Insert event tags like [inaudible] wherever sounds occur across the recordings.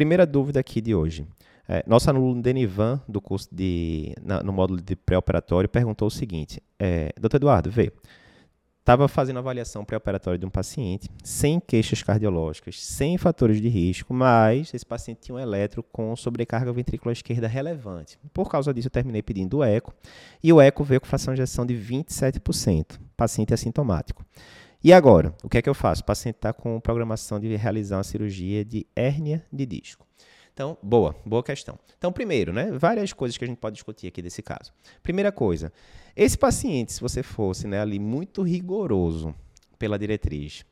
primeira dúvida aqui de hoje. É, nosso aluno Denivan, do curso de, na, no módulo de pré-operatório, perguntou o seguinte: é, Doutor Eduardo, vê, estava fazendo avaliação pré-operatória de um paciente, sem queixas cardiológicas, sem fatores de risco, mas esse paciente tinha um eletro com sobrecarga ventrícula esquerda relevante. Por causa disso, eu terminei pedindo o eco, e o eco veio com fração de ejeção de 27%, paciente assintomático. E agora, o que é que eu faço? O paciente está com programação de realizar uma cirurgia de hérnia de disco. Então, boa, boa questão. Então, primeiro, né, várias coisas que a gente pode discutir aqui desse caso. Primeira coisa, esse paciente, se você fosse né, ali muito rigoroso pela diretriz,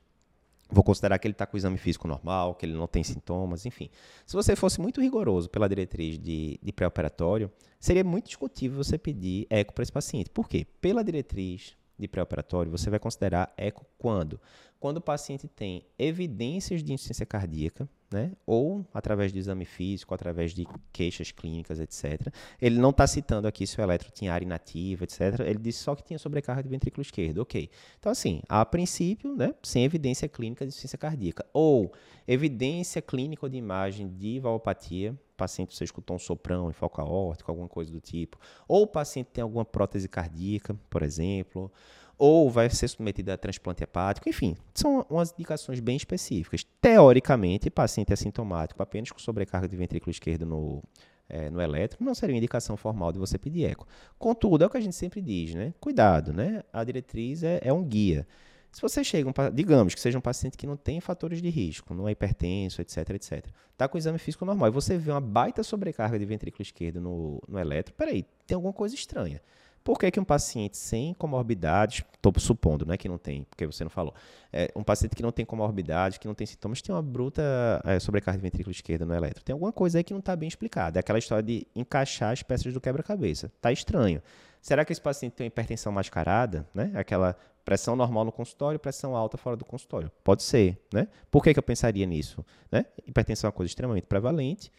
vou considerar que ele está com o exame físico normal, que ele não tem sintomas, enfim. Se você fosse muito rigoroso pela diretriz de, de pré-operatório, seria muito discutível você pedir eco para esse paciente. Por quê? Pela diretriz de pré-operatório, você vai considerar eco quando? Quando o paciente tem evidências de insuficiência cardíaca, né? ou através de exame físico, através de queixas clínicas, etc. Ele não está citando aqui se o eletro tinha área inativa, etc. Ele disse só que tinha sobrecarga de ventrículo esquerdo. Ok. Então, assim, a princípio, né, sem evidência clínica de insuficiência cardíaca. Ou evidência clínica de imagem de valvopatia, paciente você escutou um soprão foco aórtico, alguma coisa do tipo. Ou o paciente tem alguma prótese cardíaca, por exemplo ou vai ser submetido a transplante hepático, enfim, são umas indicações bem específicas. Teoricamente, paciente assintomático apenas com sobrecarga de ventrículo esquerdo no, é, no elétrico não seria uma indicação formal de você pedir eco. Contudo, é o que a gente sempre diz, né? Cuidado, né? A diretriz é, é um guia. Se você chega, um, digamos que seja um paciente que não tem fatores de risco, não é hipertenso, etc, etc, está com exame físico normal e você vê uma baita sobrecarga de ventrículo esquerdo no, no eletro, peraí, tem alguma coisa estranha. Por que, que um paciente sem comorbidades, estou supondo né, que não tem, porque você não falou, é, um paciente que não tem comorbidade, que não tem sintomas, tem uma bruta é, sobrecarga de ventrículo esquerdo no eletro. Tem alguma coisa aí que não está bem explicada. É aquela história de encaixar as peças do quebra-cabeça. Está estranho. Será que esse paciente tem uma hipertensão mascarada? Né? Aquela pressão normal no consultório, pressão alta fora do consultório. Pode ser. Né? Por que, que eu pensaria nisso? Né? Hipertensão é uma coisa extremamente prevalente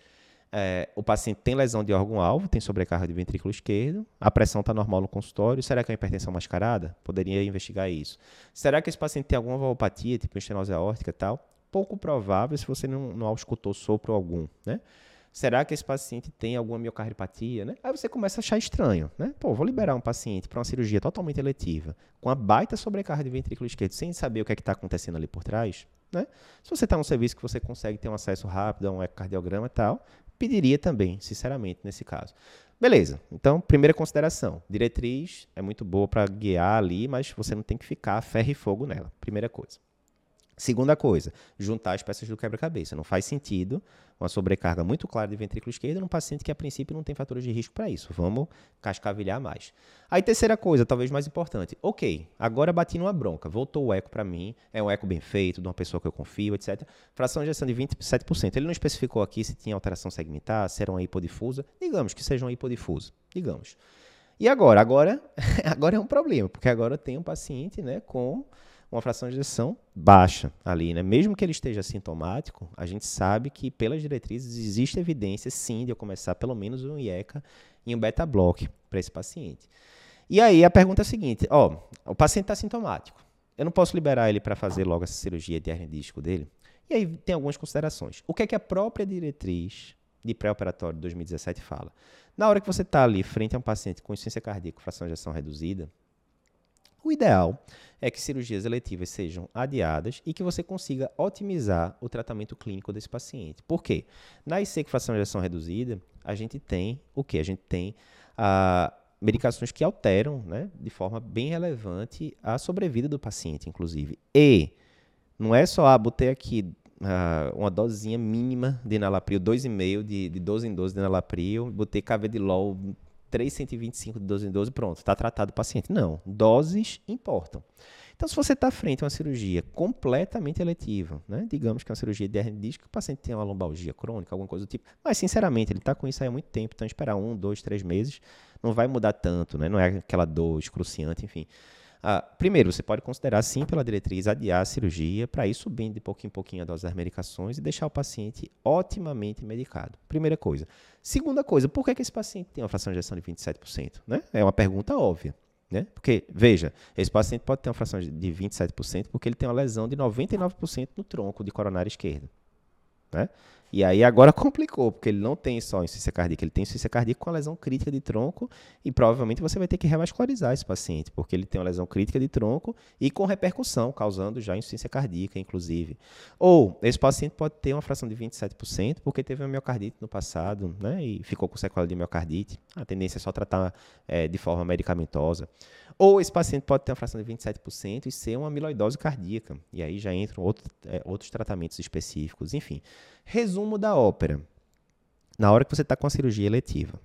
é, o paciente tem lesão de órgão-alvo, tem sobrecarga de ventrículo esquerdo, a pressão está normal no consultório. Será que é uma hipertensão mascarada? Poderia investigar isso. Será que esse paciente tem alguma valvopatia, tipo estenose aórtica e tal? Pouco provável se você não, não auscultou sopro algum, né? Será que esse paciente tem alguma miocardiopatia, né? Aí você começa a achar estranho, né? Pô, vou liberar um paciente para uma cirurgia totalmente eletiva, com a baita sobrecarga de ventrículo esquerdo, sem saber o que é está acontecendo ali por trás, né? Se você está num serviço que você consegue ter um acesso rápido a um ecocardiograma e tal, pediria também, sinceramente, nesse caso. Beleza, então, primeira consideração: diretriz é muito boa para guiar ali, mas você não tem que ficar ferro e fogo nela. Primeira coisa. Segunda coisa, juntar as peças do quebra-cabeça. Não faz sentido uma sobrecarga muito clara de ventrículo esquerdo num paciente que a princípio não tem fatores de risco para isso. Vamos cascavilhar mais. Aí terceira coisa, talvez mais importante. Ok, agora bati numa bronca, voltou o eco para mim, é um eco bem feito, de uma pessoa que eu confio, etc. Fração de ejeção de 27%. Ele não especificou aqui se tinha alteração segmentar, se era uma hipodifusa. Digamos que seja uma hipodifusa, digamos. E agora? Agora, [laughs] agora é um problema, porque agora tem um paciente né, com uma fração de ejeção baixa ali, né? Mesmo que ele esteja sintomático, a gente sabe que pelas diretrizes existe evidência sim de eu começar pelo menos um IECA e um beta block para esse paciente. E aí a pergunta é a seguinte, ó, o paciente está sintomático. Eu não posso liberar ele para fazer logo essa cirurgia de hernia disco dele? E aí tem algumas considerações. O que é que a própria diretriz de pré-operatório de 2017 fala? Na hora que você está ali frente a um paciente com insuficiência cardíaca, fração de ejeção reduzida, o ideal é que cirurgias eletivas sejam adiadas e que você consiga otimizar o tratamento clínico desse paciente. Por quê? Na IC fração de ejeção reduzida, a gente tem o que? A gente tem ah, medicações que alteram né, de forma bem relevante a sobrevida do paciente, inclusive. E não é só, ah, botei aqui ah, uma dosezinha mínima de enalapril, 2,5 de, de 12 em 12 de enalapril, botei cavedilol 325 de 12 em 12, pronto, está tratado o paciente. Não, doses importam. Então, se você está frente a uma cirurgia completamente eletiva, né? digamos que é uma cirurgia de hernia disco, o paciente tem uma lombalgia crônica, alguma coisa do tipo, mas, sinceramente, ele está com isso há muito tempo, então esperar um, dois, três meses não vai mudar tanto, né? não é aquela dor excruciante, enfim. Ah, primeiro, você pode considerar, sim, pela diretriz, adiar a cirurgia para ir subindo de pouquinho em pouquinho a dose das medicações e deixar o paciente otimamente medicado. Primeira coisa. Segunda coisa, por que, que esse paciente tem uma fração de ejeção de 27%? Né? É uma pergunta óbvia. Né? Porque, veja, esse paciente pode ter uma fração de 27% porque ele tem uma lesão de 99% no tronco de coronária esquerda. Né? E aí agora [laughs] complicou, porque ele não tem só insuficiência cardíaca, ele tem insuficiência cardíaca com a lesão crítica de tronco e provavelmente você vai ter que revascularizar esse paciente, porque ele tem uma lesão crítica de tronco e com repercussão, causando já insuficiência cardíaca, inclusive. Ou esse paciente pode ter uma fração de 27% porque teve uma miocardite no passado, né, e ficou com sequela de miocardite. A tendência é só tratar é, de forma medicamentosa. Ou esse paciente pode ter uma fração de 27% e ser uma amiloidose cardíaca. E aí já entram outro, é, outros tratamentos específicos. Enfim, resumo da ópera. Na hora que você está com a cirurgia eletiva,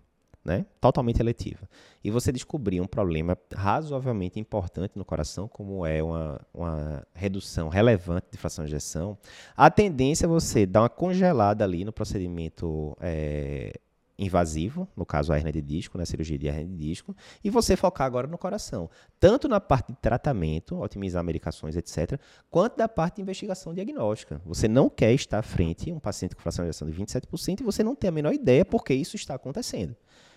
né? totalmente eletiva, e você descobrir um problema razoavelmente importante no coração, como é uma, uma redução relevante de fração de ejeção, a tendência é você dar uma congelada ali no procedimento é, invasivo, no caso a hernia de disco, na né, cirurgia de hernia de disco, e você focar agora no coração, tanto na parte de tratamento, otimizar medicações, etc., quanto da parte de investigação diagnóstica. Você não quer estar à frente um paciente com fração de ejeção de 27% e você não tem a menor ideia por que isso está acontecendo.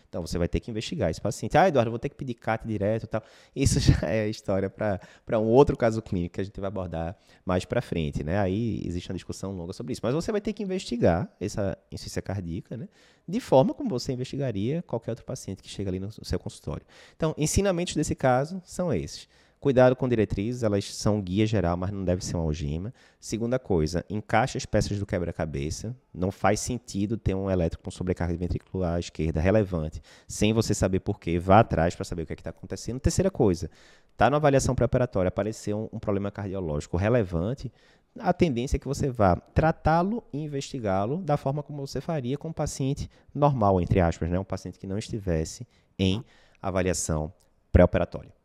Então você vai ter que investigar esse paciente. Ah, Eduardo, vou ter que pedir CAT direto e tal. Isso [laughs] já é história para um outro caso clínico que a gente vai abordar mais para frente, né? Aí existe uma discussão longa sobre isso. Mas você vai ter que investigar essa insuficiência cardíaca, né? De forma como você investigaria qualquer outro paciente que chega ali no seu consultório. Então, ensinamentos desse caso são esses. Cuidado com diretrizes, elas são guia geral, mas não deve ser uma algema. Segunda coisa, encaixe as peças do quebra-cabeça. Não faz sentido ter um elétrico com sobrecarga ventricular à esquerda relevante, sem você saber por quê. Vá atrás para saber o que é está acontecendo. Terceira coisa, está na avaliação preparatória, apareceu um, um problema cardiológico relevante, a tendência é que você vá tratá-lo e investigá-lo da forma como você faria com um paciente normal, entre aspas, né? um paciente que não estivesse em avaliação pré-operatória.